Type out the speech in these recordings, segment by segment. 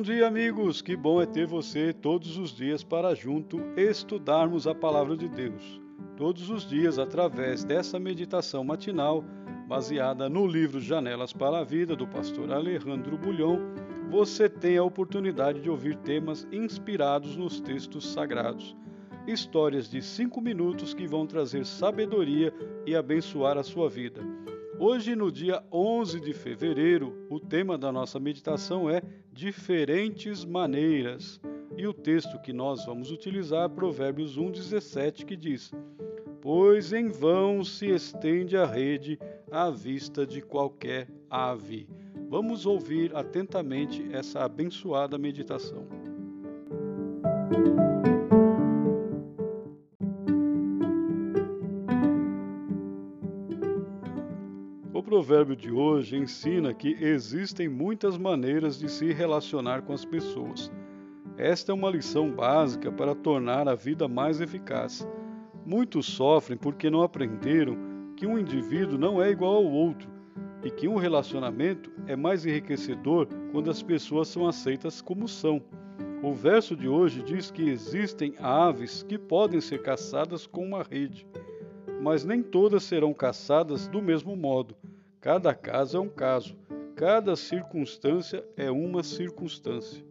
Bom dia, amigos! Que bom é ter você todos os dias para junto estudarmos a palavra de Deus. Todos os dias, através dessa meditação matinal, baseada no livro Janelas para a Vida, do pastor Alejandro Bulhon, você tem a oportunidade de ouvir temas inspirados nos textos sagrados. Histórias de cinco minutos que vão trazer sabedoria e abençoar a sua vida. Hoje, no dia 11 de fevereiro, o tema da nossa meditação é Diferentes Maneiras. E o texto que nós vamos utilizar é Provérbios 1,17, que diz: Pois em vão se estende a rede à vista de qualquer ave. Vamos ouvir atentamente essa abençoada meditação. Provérbio de hoje ensina que existem muitas maneiras de se relacionar com as pessoas. Esta é uma lição básica para tornar a vida mais eficaz. Muitos sofrem porque não aprenderam que um indivíduo não é igual ao outro e que um relacionamento é mais enriquecedor quando as pessoas são aceitas como são. O verso de hoje diz que existem aves que podem ser caçadas com uma rede, mas nem todas serão caçadas do mesmo modo. Cada caso é um caso, cada circunstância é uma circunstância.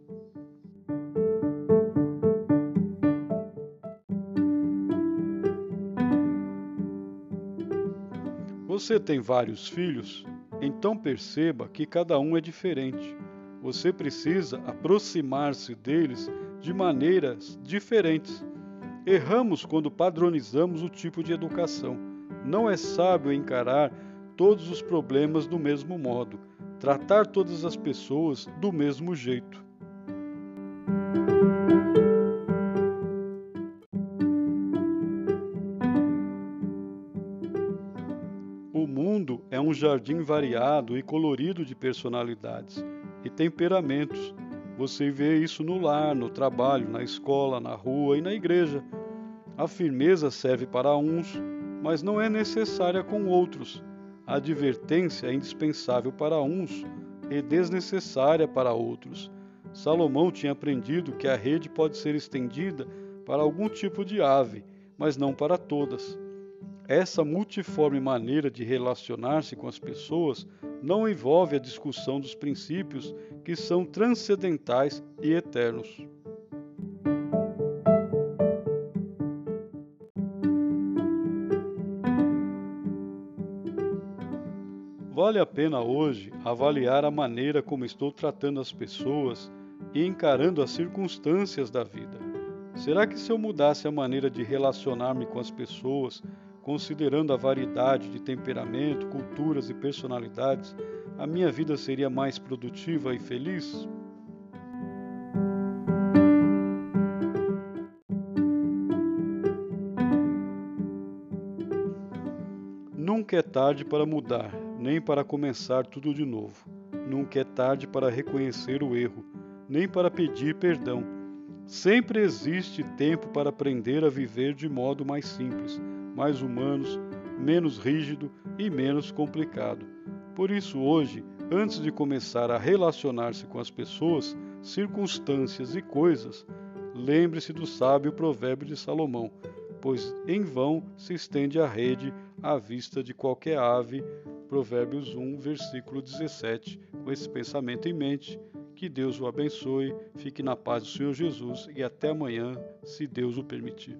Você tem vários filhos? Então perceba que cada um é diferente. Você precisa aproximar-se deles de maneiras diferentes. Erramos quando padronizamos o tipo de educação. Não é sábio encarar todos os problemas do mesmo modo, tratar todas as pessoas do mesmo jeito. O mundo é um jardim variado e colorido de personalidades e temperamentos. Você vê isso no lar, no trabalho, na escola, na rua e na igreja. A firmeza serve para uns, mas não é necessária com outros. A advertência é indispensável para uns e desnecessária para outros. Salomão tinha aprendido que a rede pode ser estendida para algum tipo de ave, mas não para todas. Essa multiforme maneira de relacionar-se com as pessoas não envolve a discussão dos princípios que são transcendentais e eternos. Vale a pena hoje avaliar a maneira como estou tratando as pessoas e encarando as circunstâncias da vida. Será que se eu mudasse a maneira de relacionar-me com as pessoas, considerando a variedade de temperamento, culturas e personalidades, a minha vida seria mais produtiva e feliz? Nunca é tarde para mudar nem para começar tudo de novo. Nunca é tarde para reconhecer o erro, nem para pedir perdão. Sempre existe tempo para aprender a viver de modo mais simples, mais humanos, menos rígido e menos complicado. Por isso, hoje, antes de começar a relacionar-se com as pessoas, circunstâncias e coisas, lembre-se do sábio provérbio de Salomão: pois em vão se estende a rede à vista de qualquer ave Provérbios 1, versículo 17. Com esse pensamento em mente, que Deus o abençoe, fique na paz do Senhor Jesus e até amanhã, se Deus o permitir.